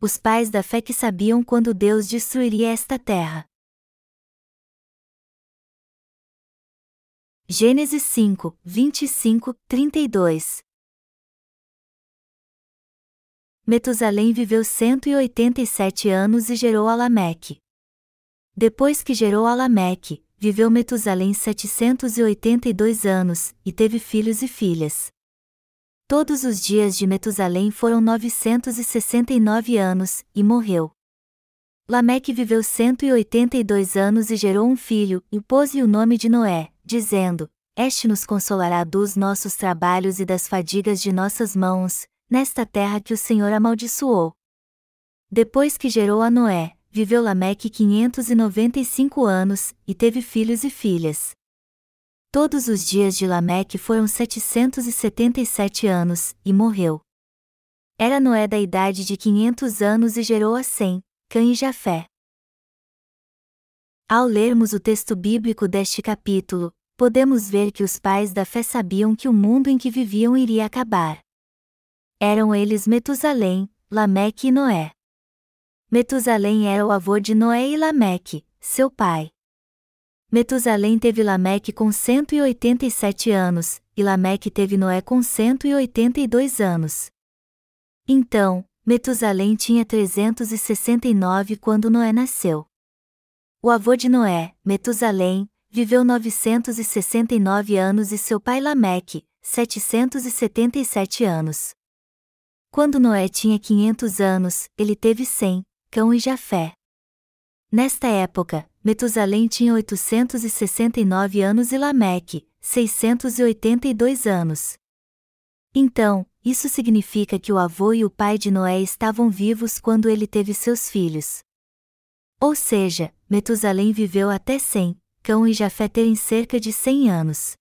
os pais da fé que sabiam quando Deus destruiria esta terra. Gênesis 5, 25, 32 Metusalém viveu 187 anos e gerou a Lameque. Depois que gerou a Lameque, viveu Metusalém 782 anos, e teve filhos e filhas. Todos os dias de Metusalém foram 969 anos, e morreu. Lameque viveu 182 anos e gerou um filho, e pôs-lhe o nome de Noé, dizendo: Este nos consolará dos nossos trabalhos e das fadigas de nossas mãos, nesta terra que o Senhor amaldiçoou. Depois que gerou a Noé, viveu Lameque 595 anos, e teve filhos e filhas. Todos os dias de Lameque foram 777 anos, e morreu. Era Noé da idade de 500 anos e gerou a Sem, Cã e Jafé. Ao lermos o texto bíblico deste capítulo, podemos ver que os pais da fé sabiam que o mundo em que viviam iria acabar. Eram eles Metusalém, Lameque e Noé. Metusalém era o avô de Noé e Lameque, seu pai. Metusalém teve Lameque com 187 anos, e Lameque teve Noé com 182 anos. Então, Metusalém tinha 369 quando Noé nasceu. O avô de Noé, Metusalém, viveu 969 anos e seu pai Lameque, 777 anos. Quando Noé tinha 500 anos, ele teve Sem, Cão e Jafé. Nesta época, Metusalém tinha 869 anos e Lameque, 682 anos. Então, isso significa que o avô e o pai de Noé estavam vivos quando ele teve seus filhos. Ou seja, Metusalém viveu até 100, Cão e Jafé terem cerca de 100 anos.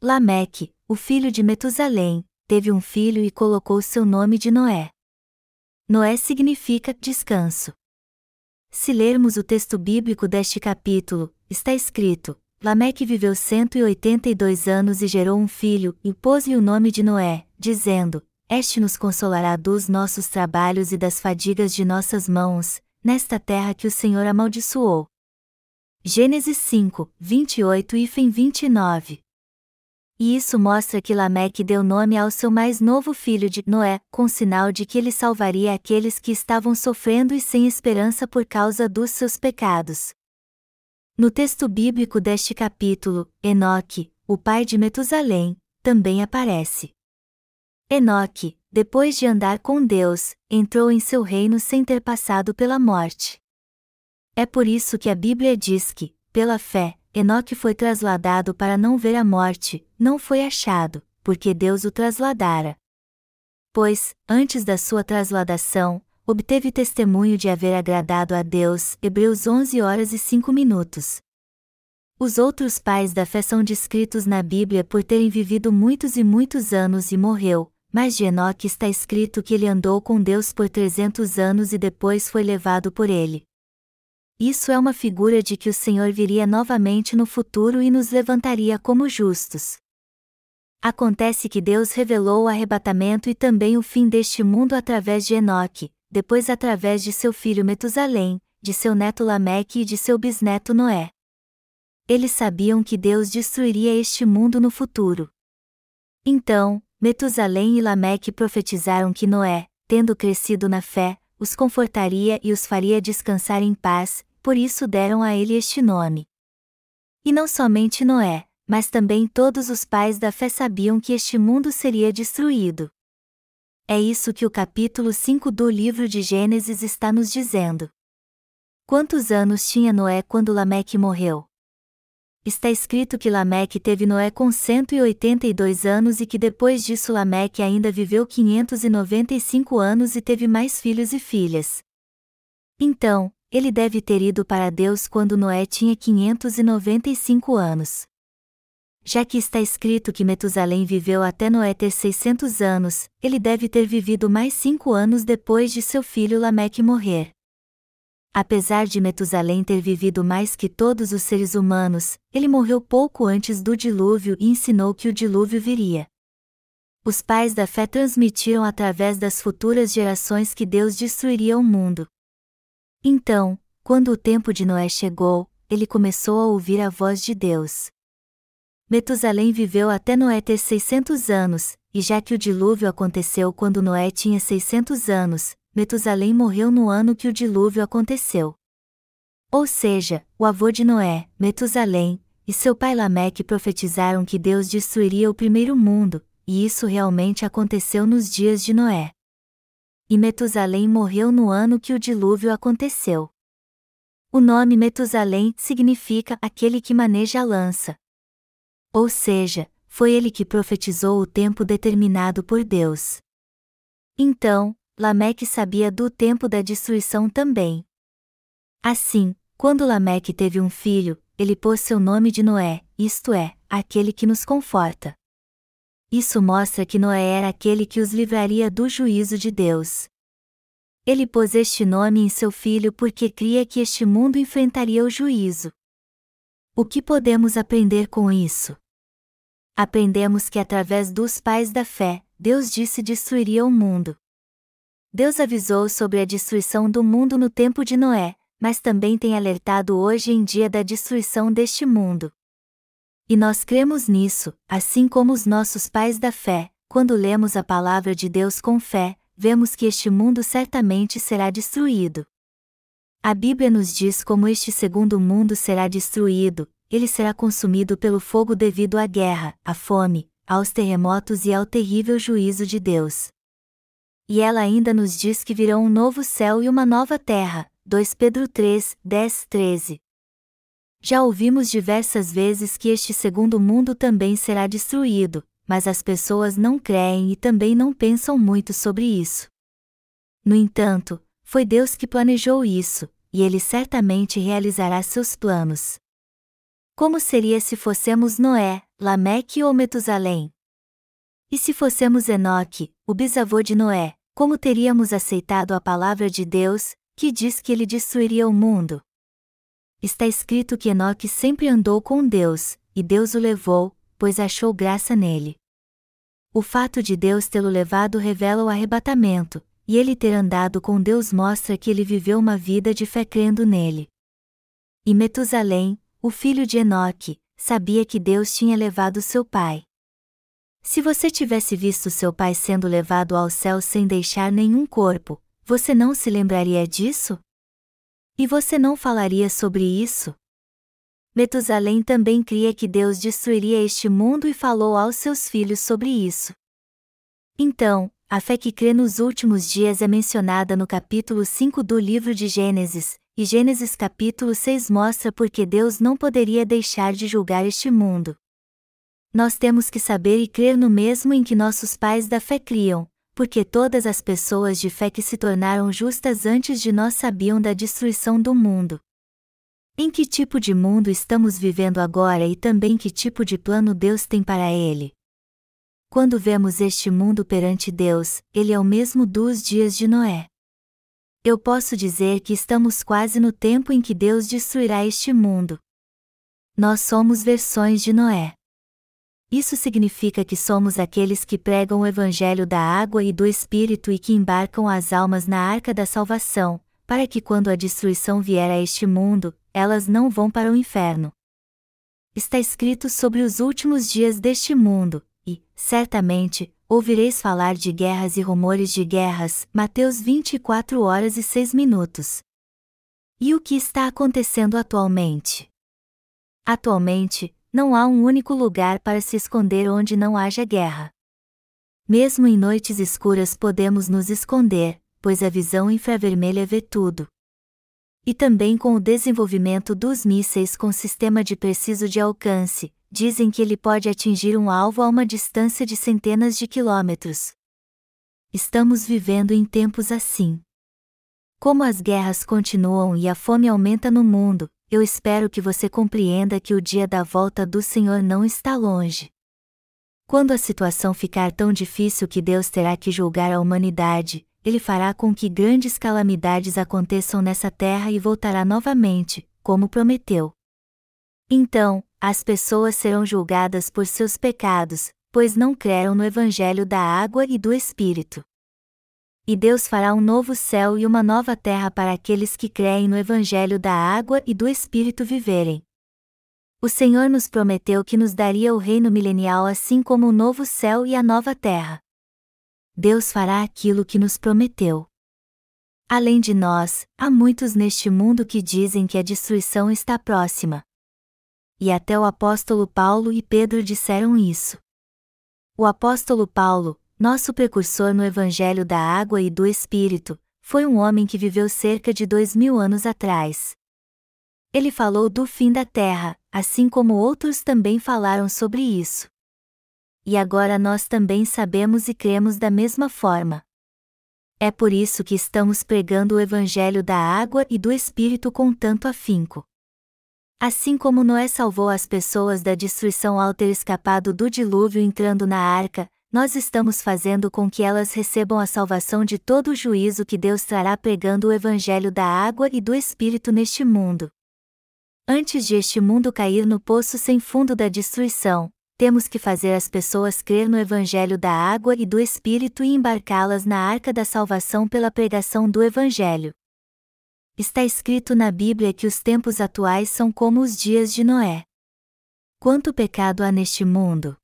Lameque, o filho de Metusalém, teve um filho e colocou seu nome de Noé. Noé significa descanso. Se lermos o texto bíblico deste capítulo, está escrito: Lameque viveu 182 anos e gerou um filho, e pôs-lhe o nome de Noé, dizendo: Este nos consolará dos nossos trabalhos e das fadigas de nossas mãos, nesta terra que o Senhor amaldiçoou. Gênesis 5, 28 e 29 e isso mostra que Lameque deu nome ao seu mais novo filho de Noé, com sinal de que ele salvaria aqueles que estavam sofrendo e sem esperança por causa dos seus pecados. No texto bíblico deste capítulo, Enoque, o pai de Metusalém, também aparece. Enoque, depois de andar com Deus, entrou em seu reino sem ter passado pela morte. É por isso que a Bíblia diz que, pela fé, Enoque foi trasladado para não ver a morte, não foi achado, porque Deus o trasladara. Pois, antes da sua trasladação, obteve testemunho de haver agradado a Deus. Hebreus 11 horas e 5 minutos. Os outros pais da fé são descritos na Bíblia por terem vivido muitos e muitos anos e morreu, mas de Enoque está escrito que ele andou com Deus por 300 anos e depois foi levado por ele. Isso é uma figura de que o Senhor viria novamente no futuro e nos levantaria como justos. Acontece que Deus revelou o arrebatamento e também o fim deste mundo através de Enoque, depois através de seu filho Metusalém, de seu neto Lameque e de seu bisneto Noé. Eles sabiam que Deus destruiria este mundo no futuro. Então, Metusalém e Lameque profetizaram que Noé, tendo crescido na fé, os confortaria e os faria descansar em paz, por isso deram a ele este nome. E não somente Noé, mas também todos os pais da fé sabiam que este mundo seria destruído. É isso que o capítulo 5 do livro de Gênesis está nos dizendo. Quantos anos tinha Noé quando Lameque morreu? Está escrito que Lameque teve Noé com 182 anos e que depois disso Lameque ainda viveu 595 anos e teve mais filhos e filhas. Então, ele deve ter ido para Deus quando Noé tinha 595 anos. Já que está escrito que Metusalém viveu até Noé ter 600 anos, ele deve ter vivido mais cinco anos depois de seu filho Lameque morrer. Apesar de Metusalém ter vivido mais que todos os seres humanos, ele morreu pouco antes do dilúvio e ensinou que o dilúvio viria. Os pais da fé transmitiram através das futuras gerações que Deus destruiria o mundo. Então, quando o tempo de Noé chegou, ele começou a ouvir a voz de Deus. Metusalém viveu até Noé ter 600 anos, e já que o dilúvio aconteceu quando Noé tinha 600 anos, Metusalém morreu no ano que o dilúvio aconteceu. Ou seja, o avô de Noé, Metusalém, e seu pai Lameque profetizaram que Deus destruiria o primeiro mundo, e isso realmente aconteceu nos dias de Noé. E Metusalém morreu no ano que o dilúvio aconteceu. O nome Metusalém significa aquele que maneja a lança. Ou seja, foi ele que profetizou o tempo determinado por Deus. Então, Lameque sabia do tempo da destruição também. Assim, quando Lameque teve um filho, ele pôs seu nome de Noé, isto é, aquele que nos conforta. Isso mostra que Noé era aquele que os livraria do juízo de Deus. Ele pôs este nome em seu filho porque cria que este mundo enfrentaria o juízo. O que podemos aprender com isso? Aprendemos que através dos pais da fé, Deus disse destruiria o mundo. Deus avisou sobre a destruição do mundo no tempo de Noé, mas também tem alertado hoje em dia da destruição deste mundo. E nós cremos nisso, assim como os nossos pais da fé, quando lemos a palavra de Deus com fé, vemos que este mundo certamente será destruído. A Bíblia nos diz como este segundo mundo será destruído, ele será consumido pelo fogo devido à guerra, à fome, aos terremotos e ao terrível juízo de Deus e ela ainda nos diz que virão um novo céu e uma nova terra. 2 Pedro 3, 10, 13. Já ouvimos diversas vezes que este segundo mundo também será destruído, mas as pessoas não creem e também não pensam muito sobre isso. No entanto, foi Deus que planejou isso, e ele certamente realizará seus planos. Como seria se fossemos Noé, Lameque ou Metusalém? E se fossemos Enoque, o bisavô de Noé, como teríamos aceitado a palavra de Deus, que diz que ele destruiria o mundo? Está escrito que Enoque sempre andou com Deus, e Deus o levou, pois achou graça nele. O fato de Deus tê-lo levado revela o arrebatamento, e ele ter andado com Deus mostra que ele viveu uma vida de fé crendo nele. E Metusalém, o filho de Enoque, sabia que Deus tinha levado seu pai. Se você tivesse visto seu pai sendo levado ao céu sem deixar nenhum corpo, você não se lembraria disso? E você não falaria sobre isso? Metusalém também cria que Deus destruiria este mundo e falou aos seus filhos sobre isso. Então, a fé que crê nos últimos dias é mencionada no capítulo 5 do livro de Gênesis, e Gênesis capítulo 6 mostra por que Deus não poderia deixar de julgar este mundo. Nós temos que saber e crer no mesmo em que nossos pais da fé criam, porque todas as pessoas de fé que se tornaram justas antes de nós sabiam da destruição do mundo. Em que tipo de mundo estamos vivendo agora e também que tipo de plano Deus tem para ele? Quando vemos este mundo perante Deus, ele é o mesmo dos dias de Noé. Eu posso dizer que estamos quase no tempo em que Deus destruirá este mundo. Nós somos versões de Noé. Isso significa que somos aqueles que pregam o Evangelho da água e do Espírito e que embarcam as almas na arca da salvação, para que quando a destruição vier a este mundo, elas não vão para o inferno. Está escrito sobre os últimos dias deste mundo, e, certamente, ouvireis falar de guerras e rumores de guerras. Mateus 24 horas e 6 minutos. E o que está acontecendo atualmente? Atualmente, não há um único lugar para se esconder onde não haja guerra. Mesmo em noites escuras podemos nos esconder, pois a visão infravermelha vê tudo. E também com o desenvolvimento dos mísseis com sistema de preciso de alcance, dizem que ele pode atingir um alvo a uma distância de centenas de quilômetros. Estamos vivendo em tempos assim. Como as guerras continuam e a fome aumenta no mundo, eu espero que você compreenda que o dia da volta do Senhor não está longe. Quando a situação ficar tão difícil que Deus terá que julgar a humanidade, Ele fará com que grandes calamidades aconteçam nessa terra e voltará novamente, como prometeu. Então, as pessoas serão julgadas por seus pecados, pois não creram no Evangelho da água e do Espírito. E Deus fará um novo céu e uma nova terra para aqueles que creem no Evangelho da água e do Espírito viverem. O Senhor nos prometeu que nos daria o reino milenial assim como o novo céu e a nova terra. Deus fará aquilo que nos prometeu. Além de nós, há muitos neste mundo que dizem que a destruição está próxima. E até o apóstolo Paulo e Pedro disseram isso. O apóstolo Paulo, nosso precursor no Evangelho da Água e do Espírito, foi um homem que viveu cerca de dois mil anos atrás. Ele falou do fim da terra, assim como outros também falaram sobre isso. E agora nós também sabemos e cremos da mesma forma. É por isso que estamos pregando o Evangelho da água e do Espírito com tanto afinco. Assim como Noé salvou as pessoas da destruição ao ter escapado do dilúvio entrando na arca, nós estamos fazendo com que elas recebam a salvação de todo o juízo que Deus trará pregando o Evangelho da água e do Espírito neste mundo. Antes de este mundo cair no poço sem fundo da destruição, temos que fazer as pessoas crer no Evangelho da água e do Espírito e embarcá-las na arca da salvação pela pregação do Evangelho. Está escrito na Bíblia que os tempos atuais são como os dias de Noé. Quanto pecado há neste mundo!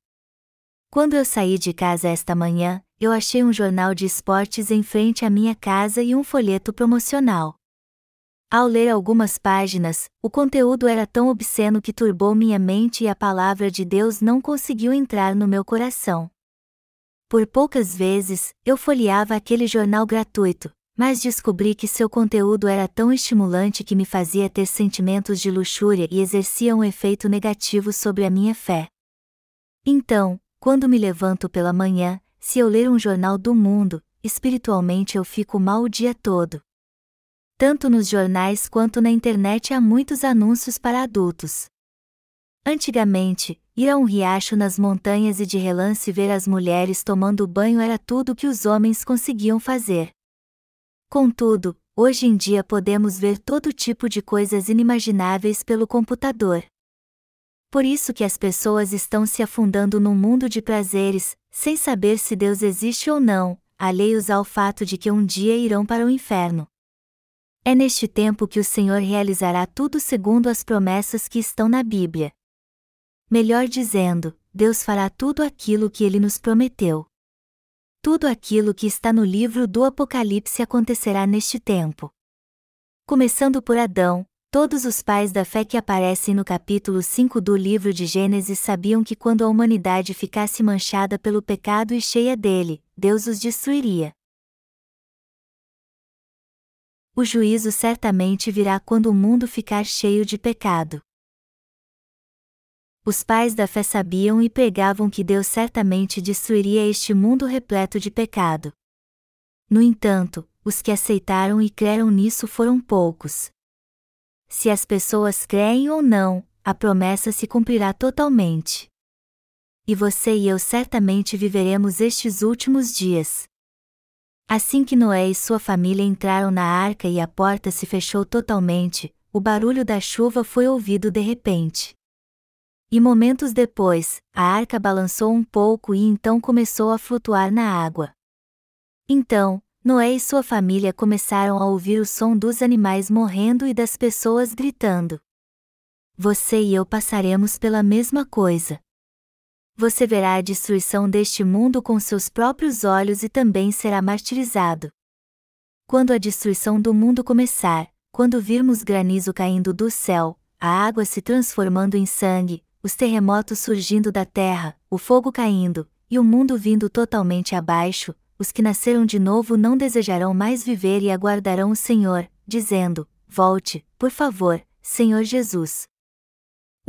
Quando eu saí de casa esta manhã, eu achei um jornal de esportes em frente à minha casa e um folheto promocional. Ao ler algumas páginas, o conteúdo era tão obsceno que turbou minha mente e a palavra de Deus não conseguiu entrar no meu coração. Por poucas vezes, eu folheava aquele jornal gratuito, mas descobri que seu conteúdo era tão estimulante que me fazia ter sentimentos de luxúria e exercia um efeito negativo sobre a minha fé. Então, quando me levanto pela manhã, se eu ler um jornal do mundo, espiritualmente eu fico mal o dia todo. Tanto nos jornais quanto na internet há muitos anúncios para adultos. Antigamente, ir a um riacho nas montanhas e de relance ver as mulheres tomando banho era tudo que os homens conseguiam fazer. Contudo, hoje em dia podemos ver todo tipo de coisas inimagináveis pelo computador. Por isso que as pessoas estão se afundando num mundo de prazeres, sem saber se Deus existe ou não, alheios ao fato de que um dia irão para o inferno. É neste tempo que o Senhor realizará tudo segundo as promessas que estão na Bíblia. Melhor dizendo, Deus fará tudo aquilo que ele nos prometeu. Tudo aquilo que está no livro do Apocalipse acontecerá neste tempo. Começando por Adão, todos os pais da fé que aparecem no capítulo 5 do livro de Gênesis sabiam que quando a humanidade ficasse manchada pelo pecado e cheia dele, Deus os destruiria. o juízo certamente virá quando o mundo ficar cheio de pecado. Os pais da fé sabiam e pregavam que Deus certamente destruiria este mundo repleto de pecado. No entanto, os que aceitaram e creram nisso foram poucos. Se as pessoas creem ou não, a promessa se cumprirá totalmente. E você e eu certamente viveremos estes últimos dias. Assim que Noé e sua família entraram na arca e a porta se fechou totalmente, o barulho da chuva foi ouvido de repente. E momentos depois, a arca balançou um pouco e então começou a flutuar na água. Então, Noé e sua família começaram a ouvir o som dos animais morrendo e das pessoas gritando. Você e eu passaremos pela mesma coisa você verá a destruição deste mundo com seus próprios olhos e também será martirizado. Quando a destruição do mundo começar, quando virmos granizo caindo do céu, a água se transformando em sangue, os terremotos surgindo da terra, o fogo caindo, e o mundo vindo totalmente abaixo, os que nasceram de novo não desejarão mais viver e aguardarão o Senhor, dizendo: Volte, por favor, Senhor Jesus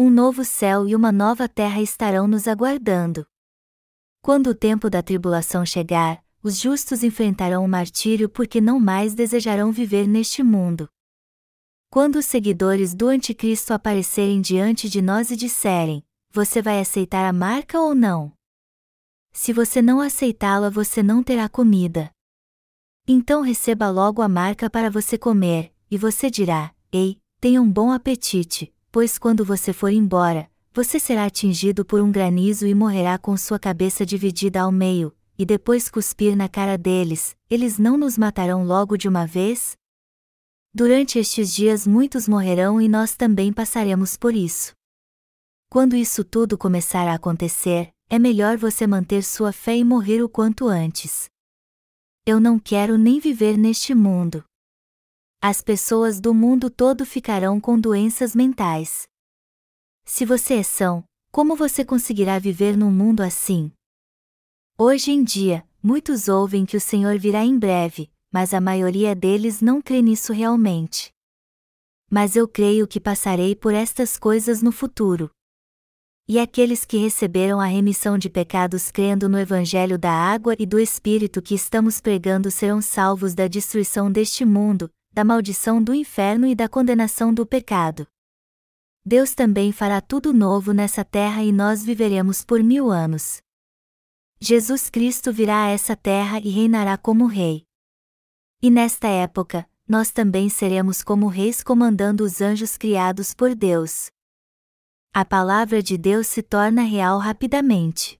um novo céu e uma nova terra estarão nos aguardando. Quando o tempo da tribulação chegar, os justos enfrentarão o martírio porque não mais desejarão viver neste mundo. Quando os seguidores do Anticristo aparecerem diante de nós e disserem: Você vai aceitar a marca ou não? Se você não aceitá-la, você não terá comida. Então receba logo a marca para você comer, e você dirá: Ei, tenha um bom apetite, pois quando você for embora, você será atingido por um granizo e morrerá com sua cabeça dividida ao meio, e depois cuspir na cara deles, eles não nos matarão logo de uma vez? Durante estes dias muitos morrerão e nós também passaremos por isso. Quando isso tudo começar a acontecer, é melhor você manter sua fé e morrer o quanto antes. Eu não quero nem viver neste mundo. As pessoas do mundo todo ficarão com doenças mentais. Se você é são, como você conseguirá viver num mundo assim? Hoje em dia, muitos ouvem que o Senhor virá em breve, mas a maioria deles não crê nisso realmente. Mas eu creio que passarei por estas coisas no futuro. E aqueles que receberam a remissão de pecados crendo no Evangelho da água e do Espírito que estamos pregando serão salvos da destruição deste mundo, da maldição do inferno e da condenação do pecado. Deus também fará tudo novo nessa terra e nós viveremos por mil anos. Jesus Cristo virá a essa terra e reinará como Rei. E nesta época, nós também seremos como reis comandando os anjos criados por Deus. A palavra de Deus se torna real rapidamente.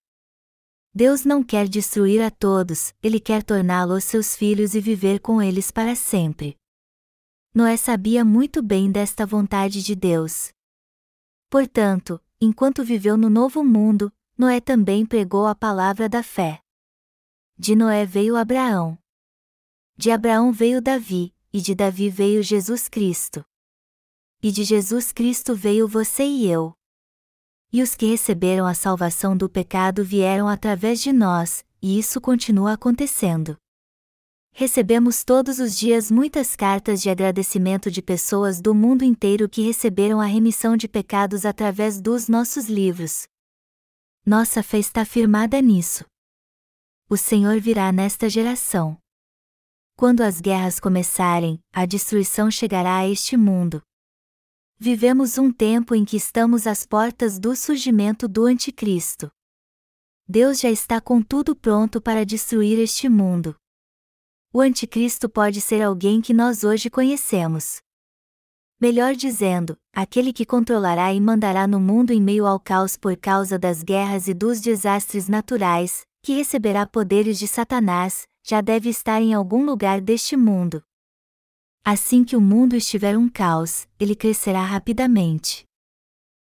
Deus não quer destruir a todos, ele quer torná-los seus filhos e viver com eles para sempre. Noé sabia muito bem desta vontade de Deus. Portanto, enquanto viveu no novo mundo, Noé também pregou a palavra da fé. De Noé veio Abraão. De Abraão veio Davi, e de Davi veio Jesus Cristo. E de Jesus Cristo veio você e eu. E os que receberam a salvação do pecado vieram através de nós, e isso continua acontecendo. Recebemos todos os dias muitas cartas de agradecimento de pessoas do mundo inteiro que receberam a remissão de pecados através dos nossos livros. Nossa fé está firmada nisso. O Senhor virá nesta geração. Quando as guerras começarem, a destruição chegará a este mundo. Vivemos um tempo em que estamos às portas do surgimento do Anticristo. Deus já está com tudo pronto para destruir este mundo. O anticristo pode ser alguém que nós hoje conhecemos. Melhor dizendo, aquele que controlará e mandará no mundo em meio ao caos por causa das guerras e dos desastres naturais, que receberá poderes de Satanás, já deve estar em algum lugar deste mundo. Assim que o mundo estiver um caos, ele crescerá rapidamente.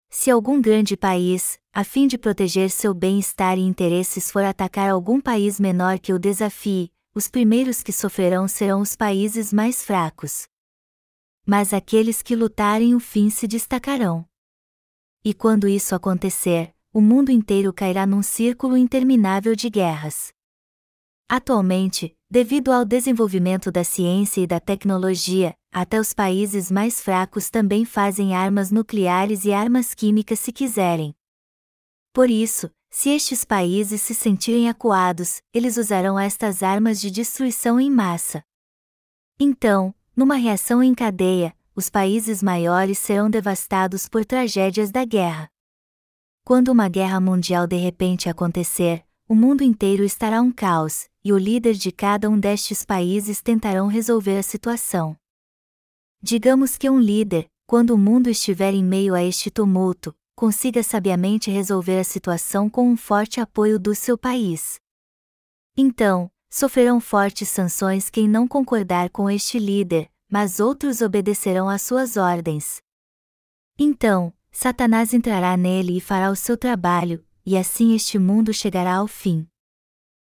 Se algum grande país, a fim de proteger seu bem-estar e interesses, for atacar algum país menor que o desafie, os primeiros que sofrerão serão os países mais fracos. Mas aqueles que lutarem o fim se destacarão. E quando isso acontecer, o mundo inteiro cairá num círculo interminável de guerras. Atualmente, devido ao desenvolvimento da ciência e da tecnologia, até os países mais fracos também fazem armas nucleares e armas químicas se quiserem. Por isso, se estes países se sentirem acuados, eles usarão estas armas de destruição em massa. Então, numa reação em cadeia, os países maiores serão devastados por tragédias da guerra. Quando uma guerra mundial de repente acontecer, o mundo inteiro estará um caos, e o líder de cada um destes países tentarão resolver a situação. Digamos que um líder, quando o mundo estiver em meio a este tumulto, consiga sabiamente resolver a situação com um forte apoio do seu país. Então, sofrerão fortes sanções quem não concordar com este líder, mas outros obedecerão às suas ordens. Então, Satanás entrará nele e fará o seu trabalho, e assim este mundo chegará ao fim.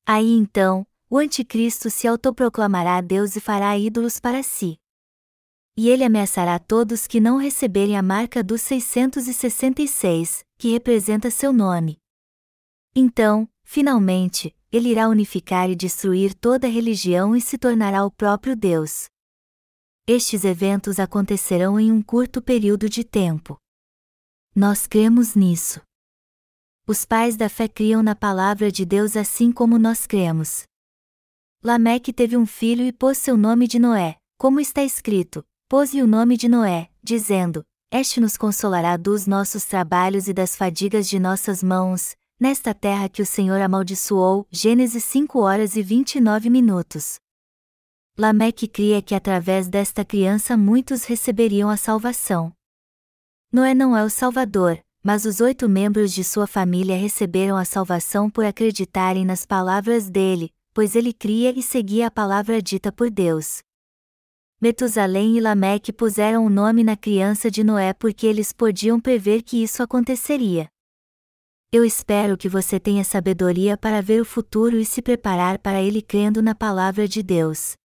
Aí então, o Anticristo se autoproclamará Deus e fará ídolos para si e ele ameaçará todos que não receberem a marca dos 666, que representa seu nome. Então, finalmente, ele irá unificar e destruir toda a religião e se tornará o próprio Deus. Estes eventos acontecerão em um curto período de tempo. Nós cremos nisso. Os pais da fé criam na palavra de Deus assim como nós cremos. Lameque teve um filho e pôs seu nome de Noé, como está escrito: pôs-lhe o nome de Noé, dizendo: Este nos consolará dos nossos trabalhos e das fadigas de nossas mãos, nesta terra que o Senhor amaldiçoou. Gênesis 5 horas e 29 minutos. Lameque cria que através desta criança muitos receberiam a salvação. Noé não é o Salvador, mas os oito membros de sua família receberam a salvação por acreditarem nas palavras dele, pois ele cria e seguia a palavra dita por Deus. Metusalém e Lameque puseram o nome na criança de Noé porque eles podiam prever que isso aconteceria. Eu espero que você tenha sabedoria para ver o futuro e se preparar para ele crendo na palavra de Deus.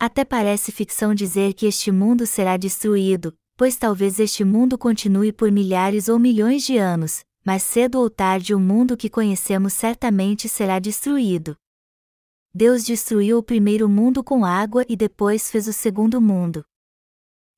Até parece ficção dizer que este mundo será destruído, pois talvez este mundo continue por milhares ou milhões de anos, mas cedo ou tarde o mundo que conhecemos certamente será destruído. Deus destruiu o primeiro mundo com água e depois fez o segundo mundo.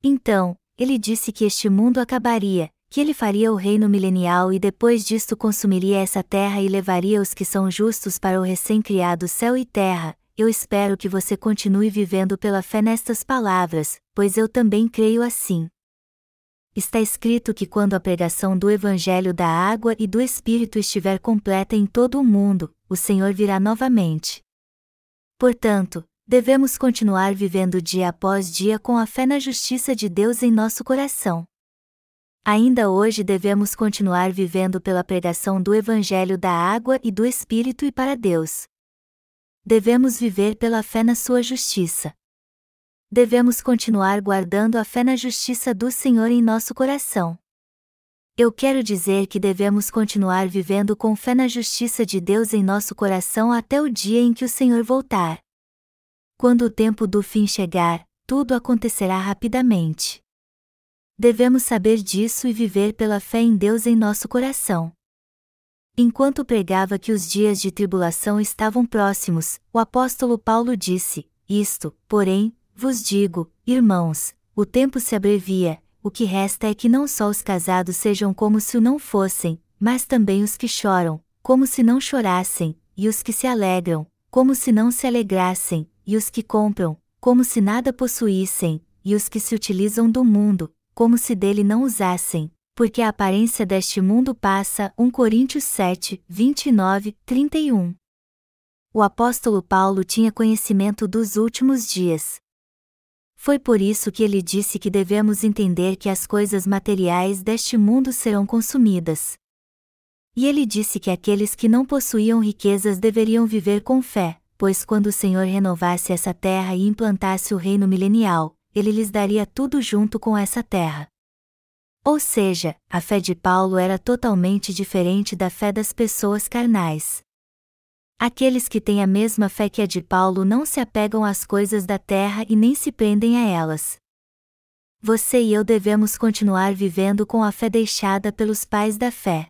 Então, ele disse que este mundo acabaria, que ele faria o reino milenial e depois disto consumiria essa terra e levaria os que são justos para o recém-criado céu e terra. Eu espero que você continue vivendo pela fé nestas palavras, pois eu também creio assim. Está escrito que quando a pregação do Evangelho da água e do Espírito estiver completa em todo o mundo, o Senhor virá novamente. Portanto, devemos continuar vivendo dia após dia com a fé na justiça de Deus em nosso coração. Ainda hoje devemos continuar vivendo pela pregação do Evangelho da água e do Espírito e para Deus. Devemos viver pela fé na Sua justiça. Devemos continuar guardando a fé na justiça do Senhor em nosso coração. Eu quero dizer que devemos continuar vivendo com fé na justiça de Deus em nosso coração até o dia em que o Senhor voltar. Quando o tempo do fim chegar, tudo acontecerá rapidamente. Devemos saber disso e viver pela fé em Deus em nosso coração. Enquanto pregava que os dias de tribulação estavam próximos, o apóstolo Paulo disse: Isto, porém, vos digo, irmãos, o tempo se abrevia, o que resta é que não só os casados sejam como se o não fossem, mas também os que choram, como se não chorassem, e os que se alegram, como se não se alegrassem, e os que compram, como se nada possuíssem, e os que se utilizam do mundo, como se dele não usassem, porque a aparência deste mundo passa. 1 Coríntios 7, 29, 31. O apóstolo Paulo tinha conhecimento dos últimos dias. Foi por isso que ele disse que devemos entender que as coisas materiais deste mundo serão consumidas. E ele disse que aqueles que não possuíam riquezas deveriam viver com fé, pois quando o Senhor renovasse essa terra e implantasse o reino milenial, ele lhes daria tudo junto com essa terra. Ou seja, a fé de Paulo era totalmente diferente da fé das pessoas carnais. Aqueles que têm a mesma fé que a de Paulo não se apegam às coisas da terra e nem se prendem a elas. Você e eu devemos continuar vivendo com a fé deixada pelos pais da fé.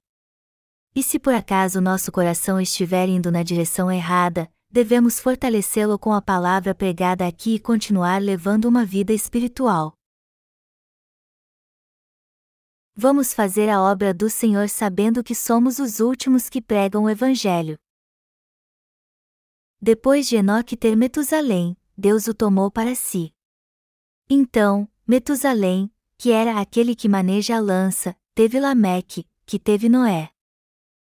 E se por acaso nosso coração estiver indo na direção errada, devemos fortalecê-lo com a palavra pregada aqui e continuar levando uma vida espiritual. Vamos fazer a obra do Senhor sabendo que somos os últimos que pregam o Evangelho. Depois de Enoque ter Metusalém, Deus o tomou para si. Então, Metusalém, que era aquele que maneja a lança, teve Lameque, que teve Noé.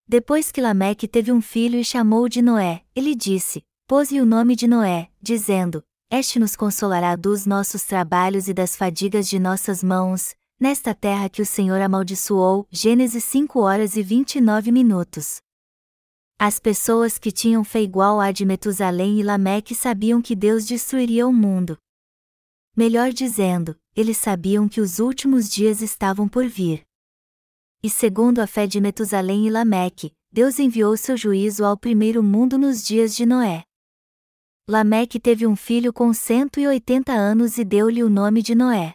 Depois que Lameque teve um filho e chamou de Noé, ele disse: Pôs-lhe o nome de Noé, dizendo: Este nos consolará dos nossos trabalhos e das fadigas de nossas mãos, nesta terra que o Senhor amaldiçoou. Gênesis 5 horas e 29 minutos. As pessoas que tinham fé igual à de Metusalém e Lameque sabiam que Deus destruiria o mundo. Melhor dizendo, eles sabiam que os últimos dias estavam por vir. E segundo a fé de Metusalém e Lameque, Deus enviou seu juízo ao primeiro mundo nos dias de Noé. Lameque teve um filho com 180 anos e deu-lhe o nome de Noé.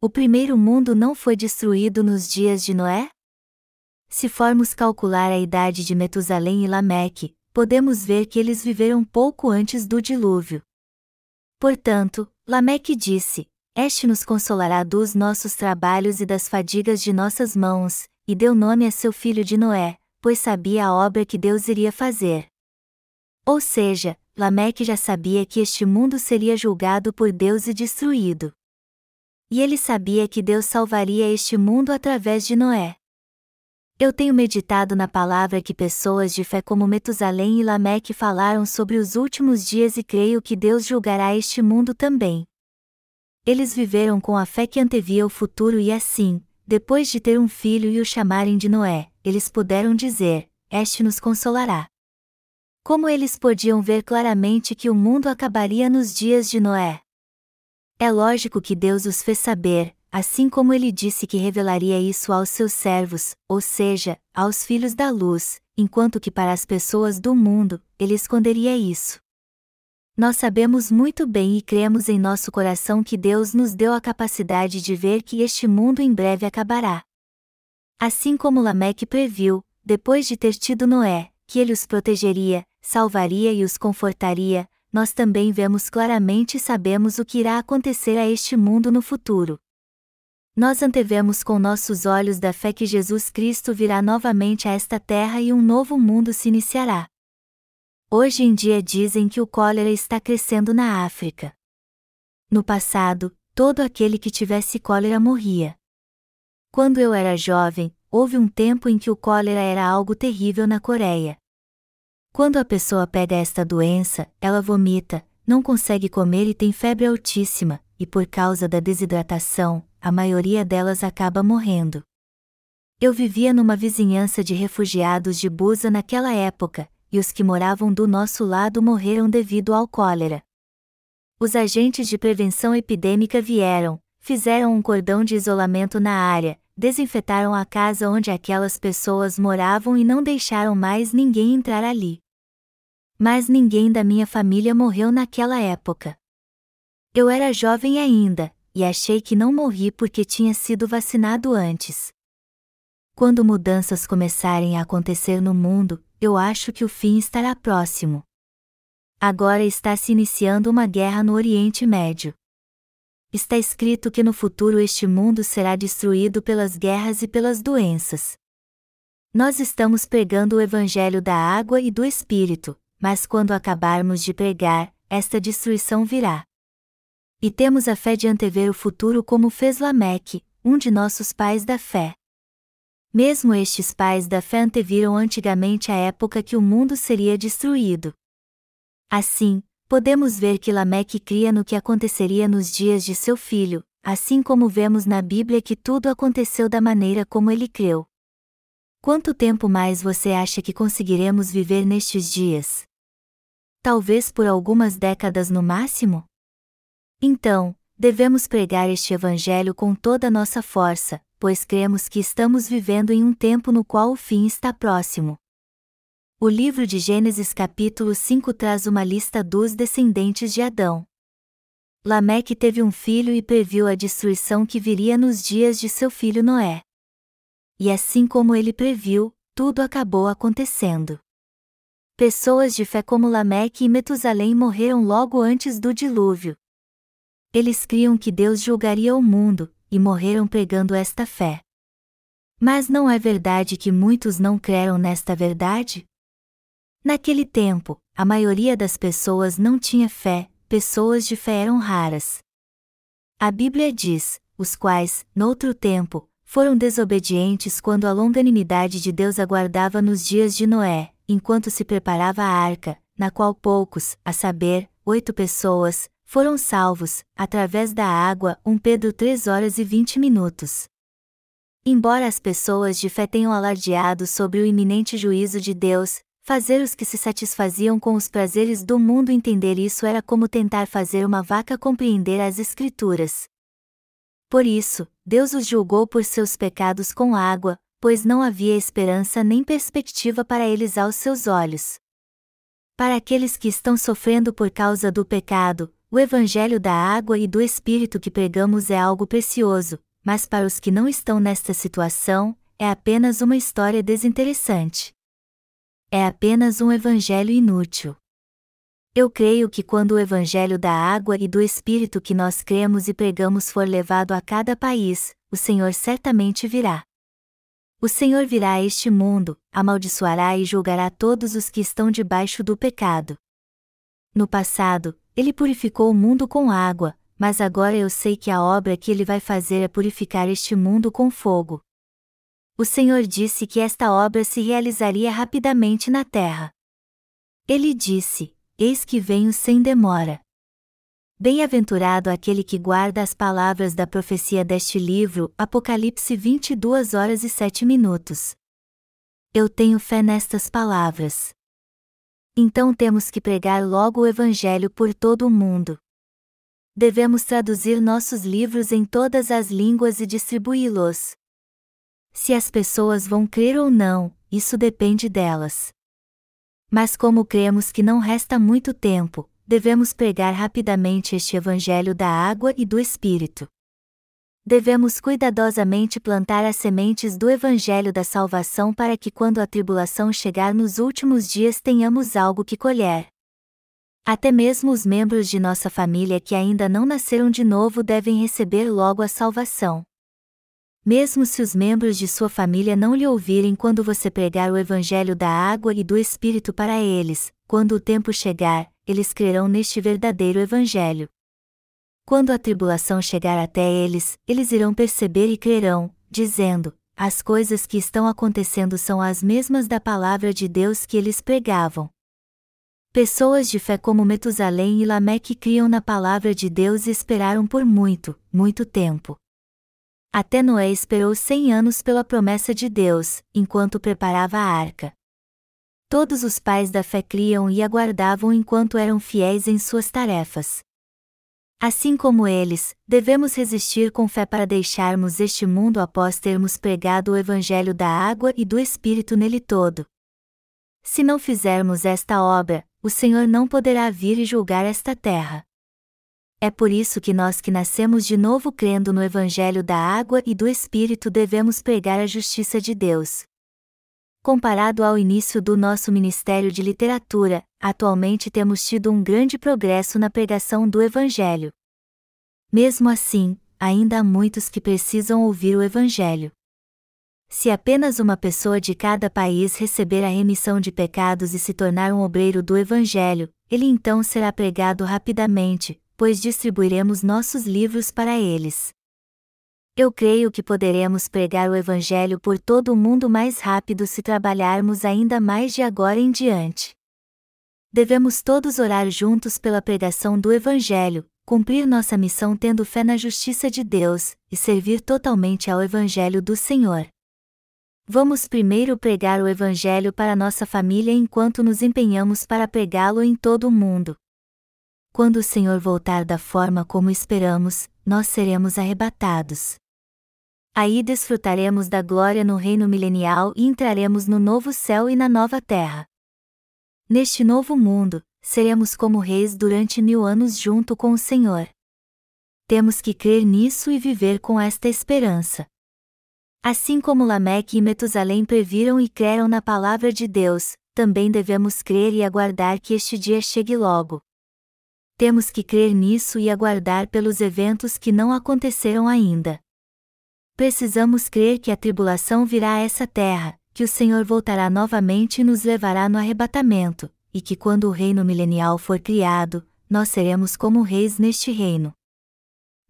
O primeiro mundo não foi destruído nos dias de Noé? Se formos calcular a idade de Metusalém e Lameque, podemos ver que eles viveram pouco antes do dilúvio. Portanto, Lameque disse: Este nos consolará dos nossos trabalhos e das fadigas de nossas mãos, e deu nome a seu filho de Noé, pois sabia a obra que Deus iria fazer. Ou seja, Lameque já sabia que este mundo seria julgado por Deus e destruído. E ele sabia que Deus salvaria este mundo através de Noé. Eu tenho meditado na palavra que pessoas de fé como Metusalém e Lameque falaram sobre os últimos dias e creio que Deus julgará este mundo também. Eles viveram com a fé que antevia o futuro e assim, depois de ter um filho e o chamarem de Noé, eles puderam dizer: Este nos consolará. Como eles podiam ver claramente que o mundo acabaria nos dias de Noé? É lógico que Deus os fez saber, assim como ele disse que revelaria isso aos seus servos, ou seja, aos filhos da luz, enquanto que para as pessoas do mundo, ele esconderia isso. Nós sabemos muito bem e cremos em nosso coração que Deus nos deu a capacidade de ver que este mundo em breve acabará. Assim como Lameque previu, depois de ter tido Noé, que ele os protegeria, salvaria e os confortaria, nós também vemos claramente e sabemos o que irá acontecer a este mundo no futuro. Nós antevemos com nossos olhos da fé que Jesus Cristo virá novamente a esta terra e um novo mundo se iniciará. Hoje em dia dizem que o cólera está crescendo na África. No passado, todo aquele que tivesse cólera morria. Quando eu era jovem, houve um tempo em que o cólera era algo terrível na Coreia. Quando a pessoa pega esta doença, ela vomita, não consegue comer e tem febre altíssima, e por causa da desidratação, a maioria delas acaba morrendo. Eu vivia numa vizinhança de refugiados de Busa naquela época, e os que moravam do nosso lado morreram devido ao cólera. Os agentes de prevenção epidêmica vieram, fizeram um cordão de isolamento na área, desinfetaram a casa onde aquelas pessoas moravam e não deixaram mais ninguém entrar ali. Mas ninguém da minha família morreu naquela época. Eu era jovem ainda, e achei que não morri porque tinha sido vacinado antes. Quando mudanças começarem a acontecer no mundo, eu acho que o fim estará próximo. Agora está se iniciando uma guerra no Oriente Médio. Está escrito que no futuro este mundo será destruído pelas guerras e pelas doenças. Nós estamos pregando o Evangelho da água e do Espírito, mas quando acabarmos de pregar, esta destruição virá. E temos a fé de antever o futuro como fez Lameque, um de nossos pais da fé. Mesmo estes pais da fé anteviram antigamente a época que o mundo seria destruído. Assim, podemos ver que Lameque cria no que aconteceria nos dias de seu filho, assim como vemos na Bíblia que tudo aconteceu da maneira como ele creu. Quanto tempo mais você acha que conseguiremos viver nestes dias? Talvez por algumas décadas no máximo? Então, devemos pregar este Evangelho com toda a nossa força, pois cremos que estamos vivendo em um tempo no qual o fim está próximo. O livro de Gênesis capítulo 5 traz uma lista dos descendentes de Adão. Lameque teve um filho e previu a destruição que viria nos dias de seu filho Noé. E assim como ele previu, tudo acabou acontecendo. Pessoas de fé como Lameque e Metusalém morreram logo antes do dilúvio. Eles criam que Deus julgaria o mundo, e morreram pregando esta fé. Mas não é verdade que muitos não creram nesta verdade? Naquele tempo, a maioria das pessoas não tinha fé, pessoas de fé eram raras. A Bíblia diz: os quais, noutro tempo, foram desobedientes quando a longanimidade de Deus aguardava nos dias de Noé, enquanto se preparava a arca, na qual poucos, a saber, oito pessoas, foram salvos, através da água. 1 Pedro 3 horas e 20 minutos. Embora as pessoas de fé tenham alardeado sobre o iminente juízo de Deus, fazer os que se satisfaziam com os prazeres do mundo entender isso era como tentar fazer uma vaca compreender as Escrituras. Por isso, Deus os julgou por seus pecados com água, pois não havia esperança nem perspectiva para eles aos seus olhos. Para aqueles que estão sofrendo por causa do pecado, o Evangelho da água e do Espírito que pregamos é algo precioso, mas para os que não estão nesta situação, é apenas uma história desinteressante. É apenas um Evangelho inútil. Eu creio que quando o Evangelho da água e do Espírito que nós cremos e pregamos for levado a cada país, o Senhor certamente virá. O Senhor virá a este mundo, amaldiçoará e julgará todos os que estão debaixo do pecado. No passado, ele purificou o mundo com água, mas agora eu sei que a obra que ele vai fazer é purificar este mundo com fogo. O Senhor disse que esta obra se realizaria rapidamente na terra. Ele disse: Eis que venho sem demora. Bem-aventurado aquele que guarda as palavras da profecia deste livro, Apocalipse 22 horas e 7 minutos. Eu tenho fé nestas palavras. Então temos que pregar logo o Evangelho por todo o mundo. Devemos traduzir nossos livros em todas as línguas e distribuí-los. Se as pessoas vão crer ou não, isso depende delas. Mas como cremos que não resta muito tempo, devemos pregar rapidamente este Evangelho da água e do Espírito. Devemos cuidadosamente plantar as sementes do Evangelho da salvação para que, quando a tribulação chegar nos últimos dias, tenhamos algo que colher. Até mesmo os membros de nossa família que ainda não nasceram de novo devem receber logo a salvação. Mesmo se os membros de sua família não lhe ouvirem quando você pregar o Evangelho da água e do Espírito para eles, quando o tempo chegar, eles crerão neste verdadeiro Evangelho. Quando a tribulação chegar até eles, eles irão perceber e crerão, dizendo: As coisas que estão acontecendo são as mesmas da palavra de Deus que eles pregavam. Pessoas de fé como Metusalém e Lameque criam na palavra de Deus e esperaram por muito, muito tempo. Até Noé esperou cem anos pela promessa de Deus, enquanto preparava a arca. Todos os pais da fé criam e aguardavam enquanto eram fiéis em suas tarefas. Assim como eles, devemos resistir com fé para deixarmos este mundo após termos pregado o Evangelho da água e do Espírito nele todo. Se não fizermos esta obra, o Senhor não poderá vir e julgar esta terra. É por isso que nós que nascemos de novo crendo no Evangelho da água e do Espírito devemos pregar a justiça de Deus. Comparado ao início do nosso ministério de literatura, atualmente temos tido um grande progresso na pregação do Evangelho. Mesmo assim, ainda há muitos que precisam ouvir o Evangelho. Se apenas uma pessoa de cada país receber a remissão de pecados e se tornar um obreiro do Evangelho, ele então será pregado rapidamente, pois distribuiremos nossos livros para eles. Eu creio que poderemos pregar o Evangelho por todo o mundo mais rápido se trabalharmos ainda mais de agora em diante. Devemos todos orar juntos pela pregação do Evangelho, cumprir nossa missão tendo fé na justiça de Deus, e servir totalmente ao Evangelho do Senhor. Vamos primeiro pregar o Evangelho para nossa família enquanto nos empenhamos para pregá-lo em todo o mundo quando o Senhor voltar da forma como esperamos, nós seremos arrebatados. Aí desfrutaremos da glória no reino milenial e entraremos no novo céu e na nova terra. Neste novo mundo, seremos como reis durante mil anos junto com o Senhor. Temos que crer nisso e viver com esta esperança. Assim como Lameque e Metusalém previram e creram na palavra de Deus, também devemos crer e aguardar que este dia chegue logo temos que crer nisso e aguardar pelos eventos que não aconteceram ainda. Precisamos crer que a tribulação virá a essa terra, que o Senhor voltará novamente e nos levará no arrebatamento, e que quando o reino milenial for criado, nós seremos como reis neste reino.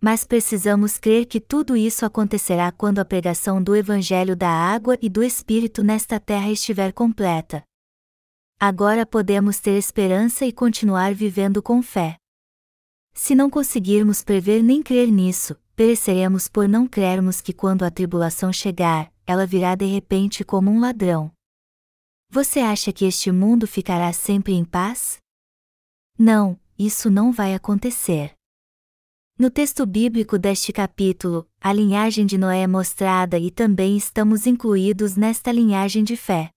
Mas precisamos crer que tudo isso acontecerá quando a pregação do Evangelho da água e do Espírito nesta terra estiver completa, Agora podemos ter esperança e continuar vivendo com fé. Se não conseguirmos prever nem crer nisso, pereceremos por não crermos que quando a tribulação chegar, ela virá de repente como um ladrão. Você acha que este mundo ficará sempre em paz? Não, isso não vai acontecer. No texto bíblico deste capítulo, a linhagem de Noé é mostrada e também estamos incluídos nesta linhagem de fé.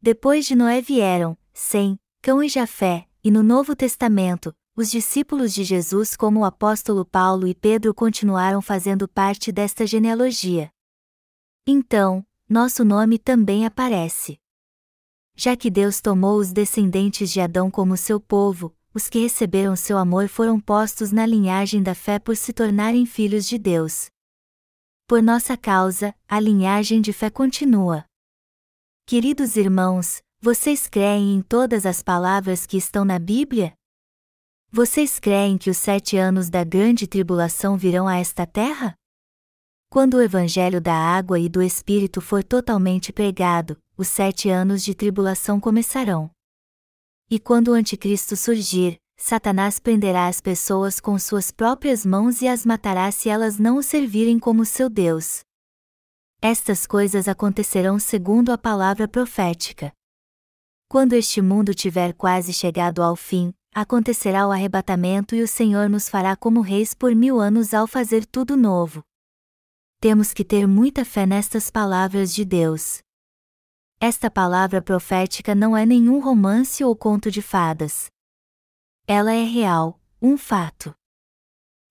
Depois de Noé vieram, Sem, Cão e Jafé, e no Novo Testamento, os discípulos de Jesus como o apóstolo Paulo e Pedro continuaram fazendo parte desta genealogia. Então, nosso nome também aparece. Já que Deus tomou os descendentes de Adão como seu povo, os que receberam seu amor foram postos na linhagem da fé por se tornarem filhos de Deus. Por nossa causa, a linhagem de fé continua. Queridos irmãos, vocês creem em todas as palavras que estão na Bíblia? Vocês creem que os sete anos da grande tribulação virão a esta terra? Quando o Evangelho da água e do Espírito for totalmente pregado, os sete anos de tribulação começarão. E quando o Anticristo surgir, Satanás prenderá as pessoas com suas próprias mãos e as matará se elas não o servirem como seu Deus. Estas coisas acontecerão segundo a palavra profética. Quando este mundo tiver quase chegado ao fim, acontecerá o arrebatamento e o Senhor nos fará como reis por mil anos ao fazer tudo novo. Temos que ter muita fé nestas palavras de Deus. Esta palavra profética não é nenhum romance ou conto de fadas. Ela é real, um fato.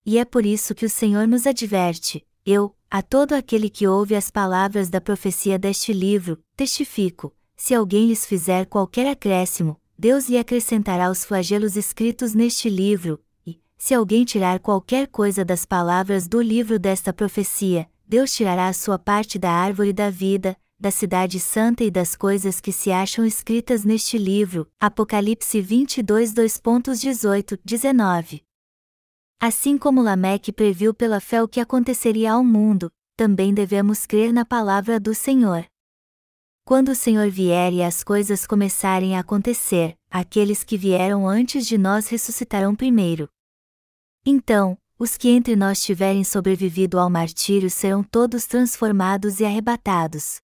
E é por isso que o Senhor nos adverte: eu, a todo aquele que ouve as palavras da profecia deste livro, testifico: se alguém lhes fizer qualquer acréscimo, Deus lhe acrescentará os flagelos escritos neste livro, e, se alguém tirar qualquer coisa das palavras do livro desta profecia, Deus tirará a sua parte da árvore da vida, da cidade santa e das coisas que se acham escritas neste livro. Apocalipse 22 2.18, 19. Assim como Lameque previu pela fé o que aconteceria ao mundo, também devemos crer na palavra do Senhor. Quando o Senhor vier e as coisas começarem a acontecer, aqueles que vieram antes de nós ressuscitarão primeiro. Então, os que entre nós tiverem sobrevivido ao martírio serão todos transformados e arrebatados.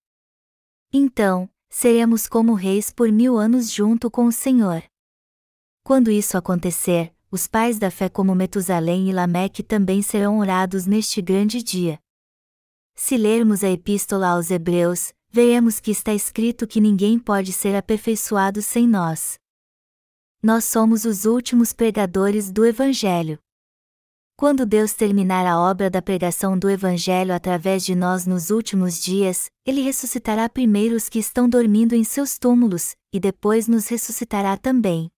Então, seremos como reis por mil anos junto com o Senhor. Quando isso acontecer, os pais da fé como Metusalém e Lameque também serão orados neste grande dia. Se lermos a Epístola aos Hebreus, veremos que está escrito que ninguém pode ser aperfeiçoado sem nós. Nós somos os últimos pregadores do Evangelho. Quando Deus terminar a obra da pregação do Evangelho através de nós nos últimos dias, Ele ressuscitará primeiro os que estão dormindo em seus túmulos, e depois nos ressuscitará também.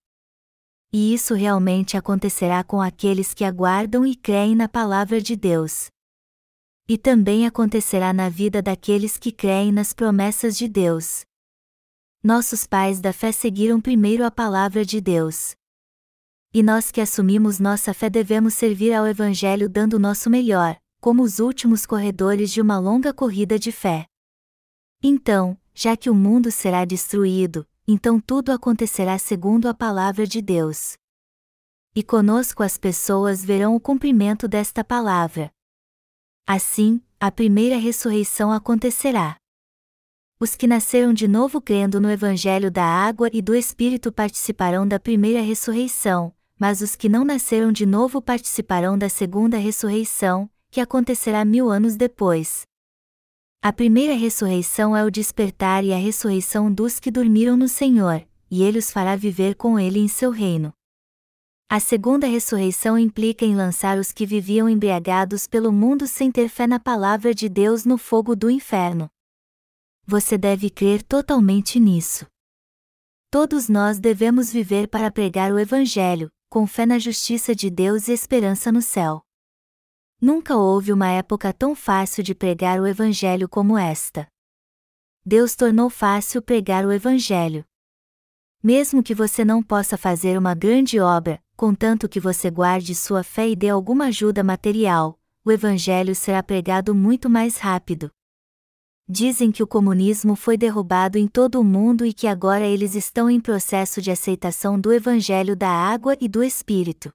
E isso realmente acontecerá com aqueles que aguardam e creem na palavra de Deus. E também acontecerá na vida daqueles que creem nas promessas de Deus. Nossos pais da fé seguiram primeiro a palavra de Deus e nós que assumimos nossa fé devemos servir ao Evangelho dando nosso melhor, como os últimos corredores de uma longa corrida de fé. Então, já que o mundo será destruído, então tudo acontecerá segundo a palavra de Deus. E conosco as pessoas verão o cumprimento desta palavra. Assim, a primeira ressurreição acontecerá. Os que nasceram de novo crendo no Evangelho da água e do Espírito participarão da primeira ressurreição, mas os que não nasceram de novo participarão da segunda ressurreição, que acontecerá mil anos depois. A primeira ressurreição é o despertar e a ressurreição dos que dormiram no Senhor, e ele os fará viver com ele em seu reino. A segunda ressurreição implica em lançar os que viviam embriagados pelo mundo sem ter fé na palavra de Deus no fogo do inferno. Você deve crer totalmente nisso. Todos nós devemos viver para pregar o Evangelho, com fé na justiça de Deus e esperança no céu. Nunca houve uma época tão fácil de pregar o Evangelho como esta. Deus tornou fácil pregar o Evangelho. Mesmo que você não possa fazer uma grande obra, contanto que você guarde sua fé e dê alguma ajuda material, o Evangelho será pregado muito mais rápido. Dizem que o comunismo foi derrubado em todo o mundo e que agora eles estão em processo de aceitação do Evangelho da Água e do Espírito.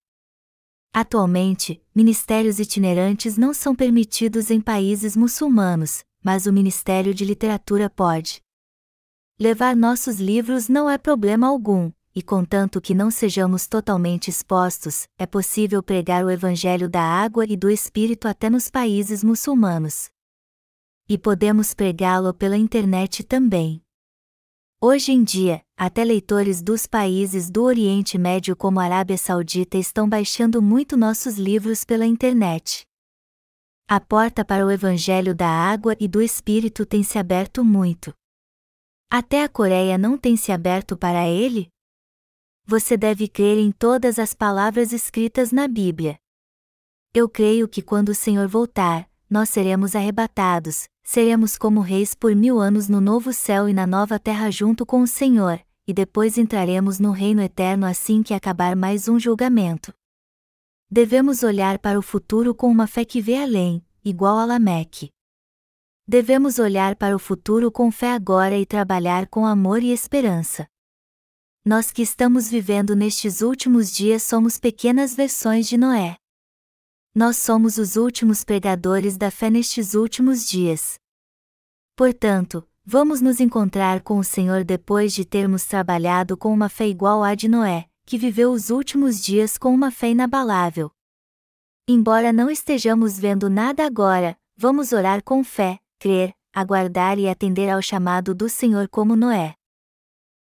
Atualmente, ministérios itinerantes não são permitidos em países muçulmanos, mas o Ministério de Literatura pode. Levar nossos livros não é problema algum, e contanto que não sejamos totalmente expostos, é possível pregar o Evangelho da Água e do Espírito até nos países muçulmanos e podemos pregá-lo pela internet também. Hoje em dia, até leitores dos países do Oriente Médio como Arábia Saudita estão baixando muito nossos livros pela internet. A porta para o Evangelho da Água e do Espírito tem se aberto muito. Até a Coreia não tem se aberto para ele? Você deve crer em todas as palavras escritas na Bíblia. Eu creio que quando o Senhor voltar, nós seremos arrebatados, seremos como reis por mil anos no novo céu e na nova terra junto com o Senhor, e depois entraremos no reino eterno assim que acabar mais um julgamento. Devemos olhar para o futuro com uma fé que vê além, igual a Lameque. Devemos olhar para o futuro com fé agora e trabalhar com amor e esperança. Nós que estamos vivendo nestes últimos dias somos pequenas versões de Noé. Nós somos os últimos pregadores da fé nestes últimos dias. Portanto, vamos nos encontrar com o Senhor depois de termos trabalhado com uma fé igual à de Noé, que viveu os últimos dias com uma fé inabalável. Embora não estejamos vendo nada agora, vamos orar com fé, crer, aguardar e atender ao chamado do Senhor como Noé.